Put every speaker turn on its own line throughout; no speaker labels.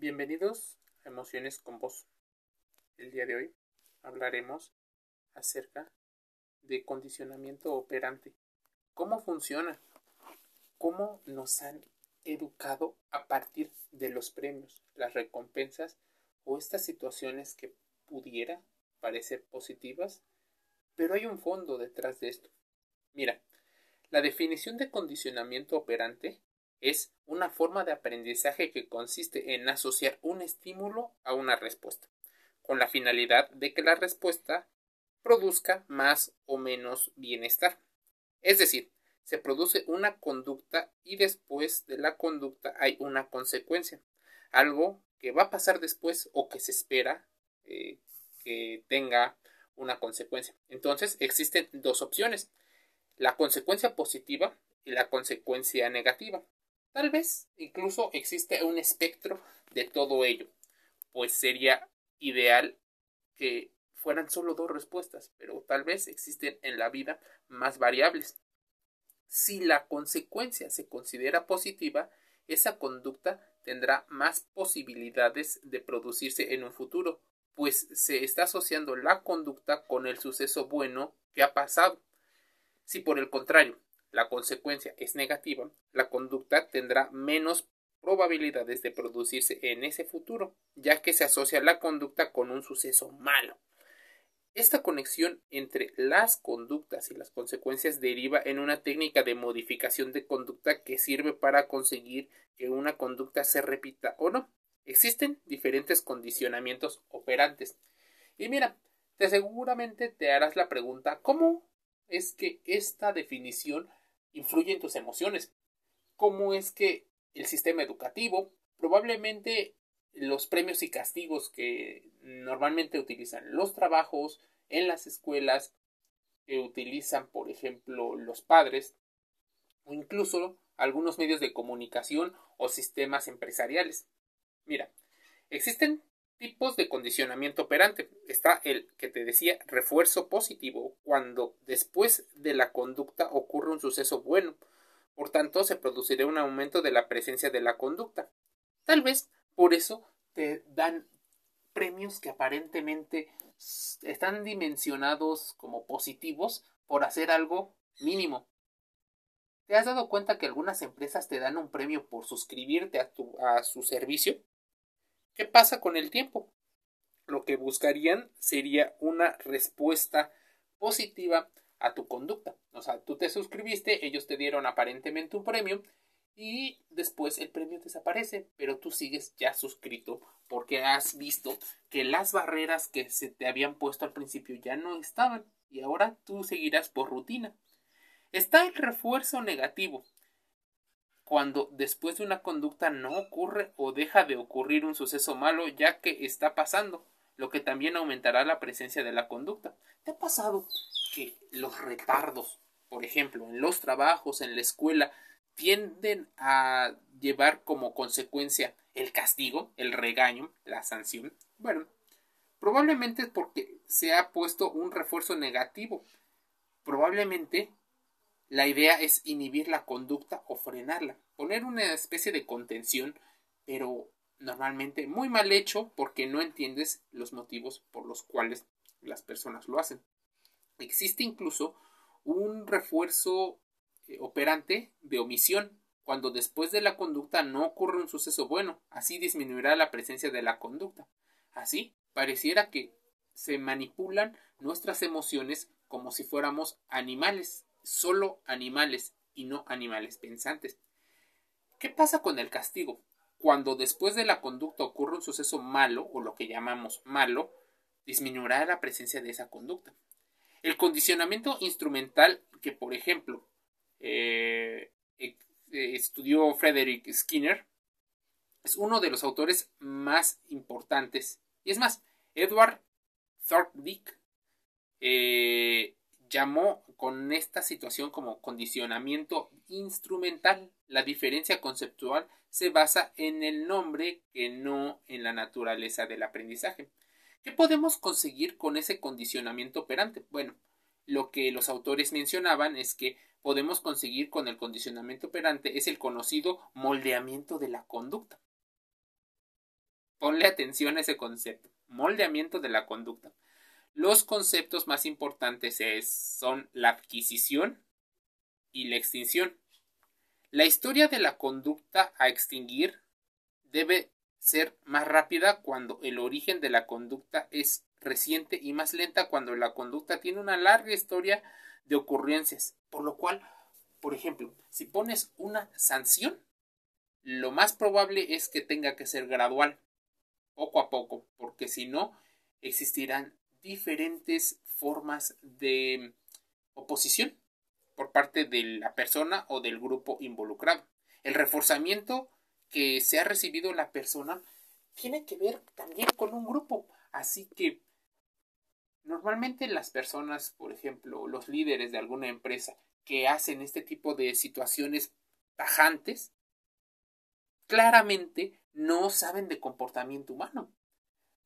Bienvenidos a Emociones con Voz. El día de hoy hablaremos acerca de condicionamiento operante. ¿Cómo funciona? ¿Cómo nos han educado a partir de los premios, las recompensas o estas situaciones que pudiera parecer positivas? Pero hay un fondo detrás de esto. Mira, la definición de condicionamiento operante es una forma de aprendizaje que consiste en asociar un estímulo a una respuesta, con la finalidad de que la respuesta produzca más o menos bienestar. Es decir, se produce una conducta y después de la conducta hay una consecuencia, algo que va a pasar después o que se espera eh, que tenga una consecuencia. Entonces existen dos opciones, la consecuencia positiva y la consecuencia negativa. Tal vez incluso existe un espectro de todo ello, pues sería ideal que fueran solo dos respuestas, pero tal vez existen en la vida más variables. Si la consecuencia se considera positiva, esa conducta tendrá más posibilidades de producirse en un futuro, pues se está asociando la conducta con el suceso bueno que ha pasado. Si por el contrario la consecuencia es negativa, la conducta tendrá menos probabilidades de producirse en ese futuro, ya que se asocia la conducta con un suceso malo. Esta conexión entre las conductas y las consecuencias deriva en una técnica de modificación de conducta que sirve para conseguir que una conducta se repita o no. Existen diferentes condicionamientos operantes. Y mira, te seguramente te harás la pregunta ¿cómo es que esta definición influye en tus emociones. ¿Cómo es que el sistema educativo, probablemente los premios y castigos que normalmente utilizan los trabajos en las escuelas, que utilizan, por ejemplo, los padres, o incluso algunos medios de comunicación o sistemas empresariales. Mira, existen tipos de condicionamiento operante. Está el que te decía refuerzo positivo, cuando después de la conducta ocurre un suceso bueno. Por tanto, se producirá un aumento de la presencia de la conducta. Tal vez por eso te dan premios que aparentemente están dimensionados como positivos por hacer algo mínimo. ¿Te has dado cuenta que algunas empresas te dan un premio por suscribirte a, a su servicio? ¿Qué pasa con el tiempo? Lo que buscarían sería una respuesta positiva a tu conducta. O sea, tú te suscribiste, ellos te dieron aparentemente un premio y después el premio desaparece, pero tú sigues ya suscrito porque has visto que las barreras que se te habían puesto al principio ya no estaban y ahora tú seguirás por rutina. Está el refuerzo negativo, cuando después de una conducta no ocurre o deja de ocurrir un suceso malo ya que está pasando, lo que también aumentará la presencia de la conducta. ¿Te ha pasado que los retardos, por ejemplo, en los trabajos, en la escuela, tienden a llevar como consecuencia el castigo, el regaño, la sanción? Bueno, probablemente es porque se ha puesto un refuerzo negativo. Probablemente la idea es inhibir la conducta o frenarla, poner una especie de contención, pero normalmente muy mal hecho porque no entiendes los motivos por los cuales las personas lo hacen. Existe incluso un refuerzo eh, operante de omisión cuando después de la conducta no ocurre un suceso bueno, así disminuirá la presencia de la conducta. Así, pareciera que se manipulan nuestras emociones como si fuéramos animales solo animales y no animales pensantes. ¿Qué pasa con el castigo? Cuando después de la conducta ocurre un suceso malo, o lo que llamamos malo, disminuirá la presencia de esa conducta. El condicionamiento instrumental que, por ejemplo, eh, eh, estudió Frederick Skinner, es uno de los autores más importantes. Y es más, Edward Thorndike eh, llamó con esta situación como condicionamiento instrumental. La diferencia conceptual se basa en el nombre que no en la naturaleza del aprendizaje. ¿Qué podemos conseguir con ese condicionamiento operante? Bueno, lo que los autores mencionaban es que podemos conseguir con el condicionamiento operante es el conocido moldeamiento de la conducta. Ponle atención a ese concepto, moldeamiento de la conducta. Los conceptos más importantes son la adquisición y la extinción. La historia de la conducta a extinguir debe ser más rápida cuando el origen de la conducta es reciente y más lenta cuando la conducta tiene una larga historia de ocurrencias. Por lo cual, por ejemplo, si pones una sanción, lo más probable es que tenga que ser gradual, poco a poco, porque si no, existirán diferentes formas de oposición por parte de la persona o del grupo involucrado. El reforzamiento que se ha recibido la persona tiene que ver también con un grupo. Así que normalmente las personas, por ejemplo, los líderes de alguna empresa que hacen este tipo de situaciones tajantes, claramente no saben de comportamiento humano.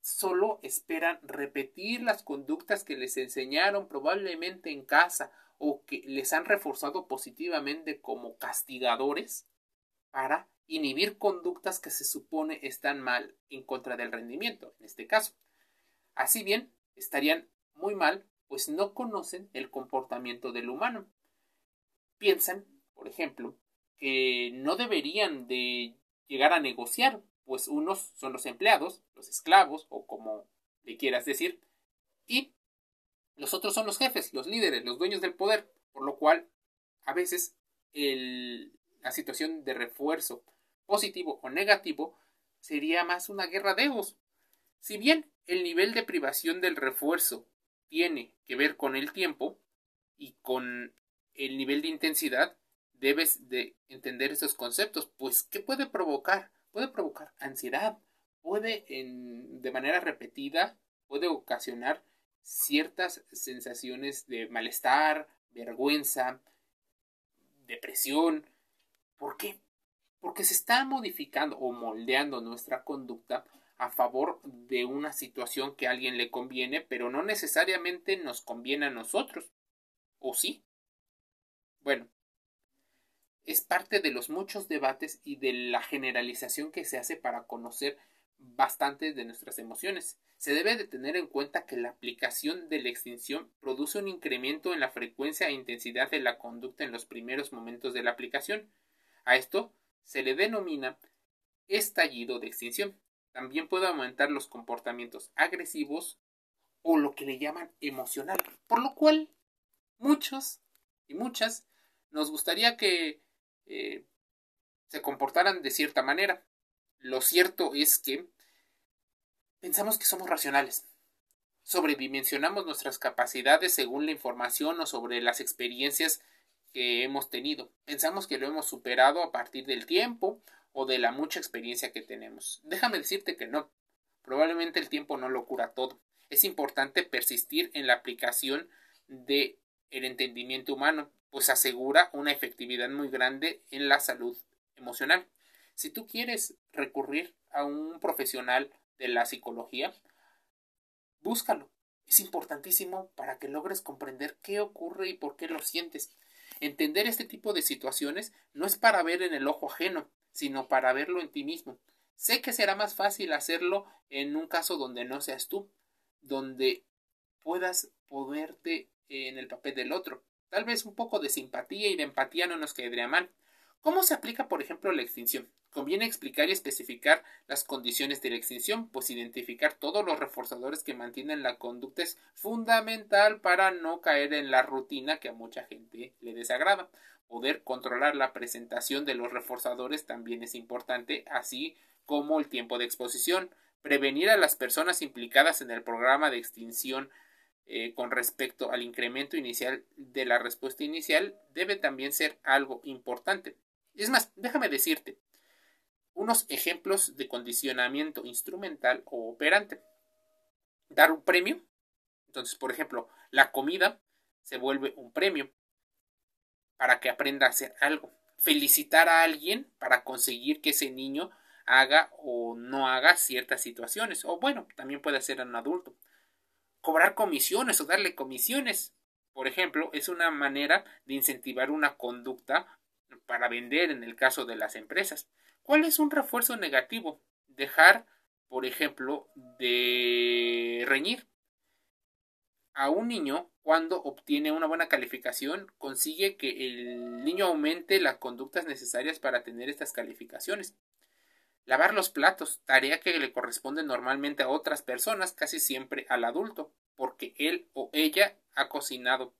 Solo esperan repetir las conductas que les enseñaron probablemente en casa o que les han reforzado positivamente como castigadores para inhibir conductas que se supone están mal en contra del rendimiento, en este caso. Así bien, estarían muy mal, pues no conocen el comportamiento del humano. Piensan, por ejemplo, que no deberían de llegar a negociar, pues unos son los empleados, los esclavos, o como le quieras decir, y los otros son los jefes, los líderes, los dueños del poder, por lo cual a veces la situación de refuerzo positivo o negativo, sería más una guerra de egos. Si bien el nivel de privación del refuerzo tiene que ver con el tiempo y con el nivel de intensidad, debes de entender esos conceptos, pues ¿qué puede provocar? Puede provocar ansiedad, puede en, de manera repetida, puede ocasionar ciertas sensaciones de malestar, vergüenza, depresión. ¿Por qué? porque se está modificando o moldeando nuestra conducta a favor de una situación que a alguien le conviene, pero no necesariamente nos conviene a nosotros. ¿O sí? Bueno, es parte de los muchos debates y de la generalización que se hace para conocer bastante de nuestras emociones. Se debe de tener en cuenta que la aplicación de la extinción produce un incremento en la frecuencia e intensidad de la conducta en los primeros momentos de la aplicación. A esto se le denomina estallido de extinción. También puede aumentar los comportamientos agresivos o lo que le llaman emocional, por lo cual muchos y muchas nos gustaría que eh, se comportaran de cierta manera. Lo cierto es que pensamos que somos racionales. Sobredimensionamos nuestras capacidades según la información o sobre las experiencias que hemos tenido. Pensamos que lo hemos superado a partir del tiempo o de la mucha experiencia que tenemos. Déjame decirte que no. Probablemente el tiempo no lo cura todo. Es importante persistir en la aplicación de el entendimiento humano, pues asegura una efectividad muy grande en la salud emocional. Si tú quieres recurrir a un profesional de la psicología, búscalo. Es importantísimo para que logres comprender qué ocurre y por qué lo sientes. Entender este tipo de situaciones no es para ver en el ojo ajeno, sino para verlo en ti mismo. Sé que será más fácil hacerlo en un caso donde no seas tú, donde puedas poderte en el papel del otro. Tal vez un poco de simpatía y de empatía no nos quedaría mal. ¿Cómo se aplica, por ejemplo, la extinción? Conviene explicar y especificar las condiciones de la extinción, pues identificar todos los reforzadores que mantienen la conducta es fundamental para no caer en la rutina que a mucha gente le desagrada. Poder controlar la presentación de los reforzadores también es importante, así como el tiempo de exposición. Prevenir a las personas implicadas en el programa de extinción eh, con respecto al incremento inicial de la respuesta inicial debe también ser algo importante. Es más, déjame decirte unos ejemplos de condicionamiento instrumental o operante. Dar un premio. Entonces, por ejemplo, la comida se vuelve un premio para que aprenda a hacer algo. Felicitar a alguien para conseguir que ese niño haga o no haga ciertas situaciones. O bueno, también puede ser un adulto. Cobrar comisiones o darle comisiones. Por ejemplo, es una manera de incentivar una conducta para vender en el caso de las empresas. ¿Cuál es un refuerzo negativo? Dejar por ejemplo, de reñir. A un niño, cuando obtiene una buena calificación, consigue que el niño aumente las conductas necesarias para tener estas calificaciones. Lavar los platos, tarea que le corresponde normalmente a otras personas, casi siempre al adulto, porque él o ella ha cocinado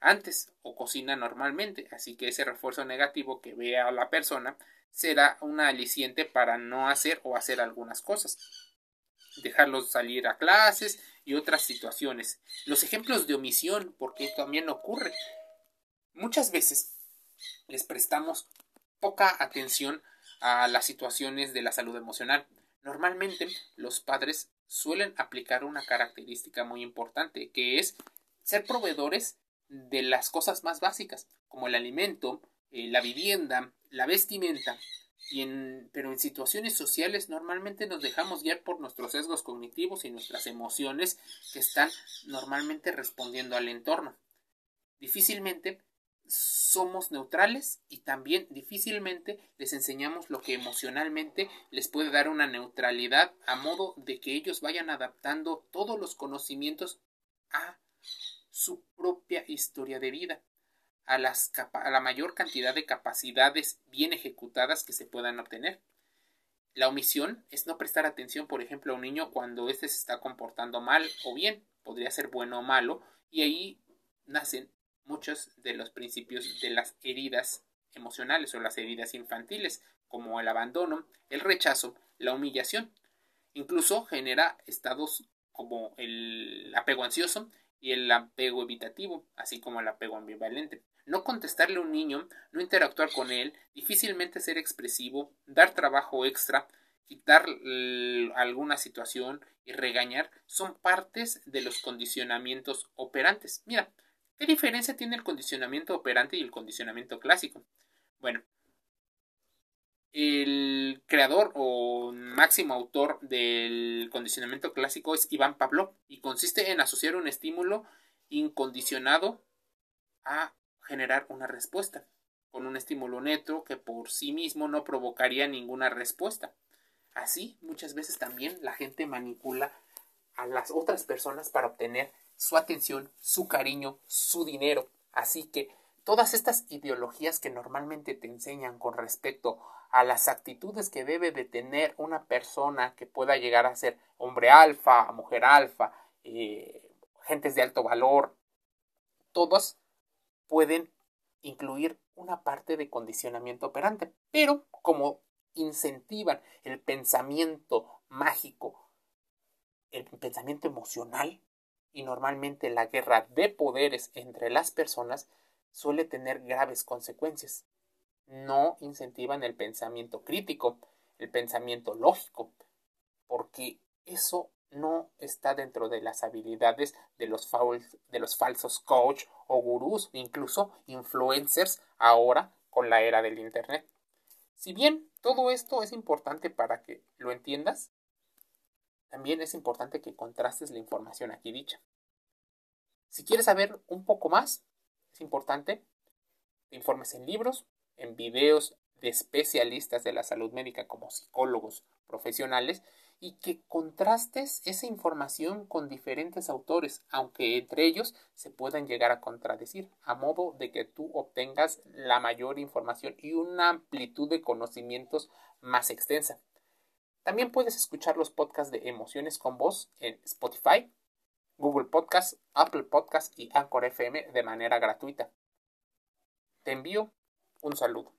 antes o cocina normalmente, así que ese refuerzo negativo que vea la persona será una aliciente para no hacer o hacer algunas cosas. Dejarlos salir a clases y otras situaciones. Los ejemplos de omisión, porque también ocurre. Muchas veces les prestamos poca atención a las situaciones de la salud emocional. Normalmente los padres suelen aplicar una característica muy importante, que es ser proveedores de las cosas más básicas, como el alimento, eh, la vivienda, la vestimenta, y en, pero en situaciones sociales normalmente nos dejamos guiar por nuestros sesgos cognitivos y nuestras emociones que están normalmente respondiendo al entorno. Difícilmente somos neutrales y también difícilmente les enseñamos lo que emocionalmente les puede dar una neutralidad a modo de que ellos vayan adaptando todos los conocimientos a su propia historia de vida, a, la mayor cantidad de capacidades bien ejecutadas que se puedan obtener. La omisión es no prestar atención, por ejemplo, a un niño cuando éste se está comportando mal o bien, podría ser bueno o malo, y ahí nacen muchos de los principios de las heridas emocionales o las heridas infantiles, como el abandono, el rechazo, la humillación. Incluso genera estados como el apego ansioso y el apego evitativo, así como el apego ambivalente. No contestarle a un niño, no interactuar con él, difícilmente ser expresivo, dar trabajo extra, quitar alguna situación y regañar son partes de los condicionamientos operantes. Mira, ¿Qué diferencia tiene el condicionamiento operante y el condicionamiento clásico? Bueno, el creador o máximo autor del condicionamiento clásico es Iván Pavlov y consiste en asociar un estímulo incondicionado a generar una respuesta con un estímulo neto que por sí mismo no provocaría ninguna respuesta. Así, muchas veces también la gente manipula a las otras personas para obtener su atención, su cariño, su dinero. Así que todas estas ideologías que normalmente te enseñan con respecto a las actitudes que debe de tener una persona que pueda llegar a ser hombre alfa, mujer alfa, eh, gentes de alto valor, todos pueden incluir una parte de condicionamiento operante, pero como incentivan el pensamiento mágico, el pensamiento emocional, y normalmente la guerra de poderes entre las personas suele tener graves consecuencias. No incentivan el pensamiento crítico, el pensamiento lógico, porque eso no está dentro de las habilidades de los, de los falsos coach o gurús, incluso influencers ahora con la era del Internet. Si bien todo esto es importante para que lo entiendas, también es importante que contrastes la información aquí dicha. Si quieres saber un poco más, es importante que informes en libros, en videos de especialistas de la salud médica como psicólogos profesionales y que contrastes esa información con diferentes autores, aunque entre ellos se puedan llegar a contradecir, a modo de que tú obtengas la mayor información y una amplitud de conocimientos más extensa. También puedes escuchar los podcasts de Emociones con Voz en Spotify, Google Podcast, Apple Podcast y Anchor FM de manera gratuita. Te envío un saludo.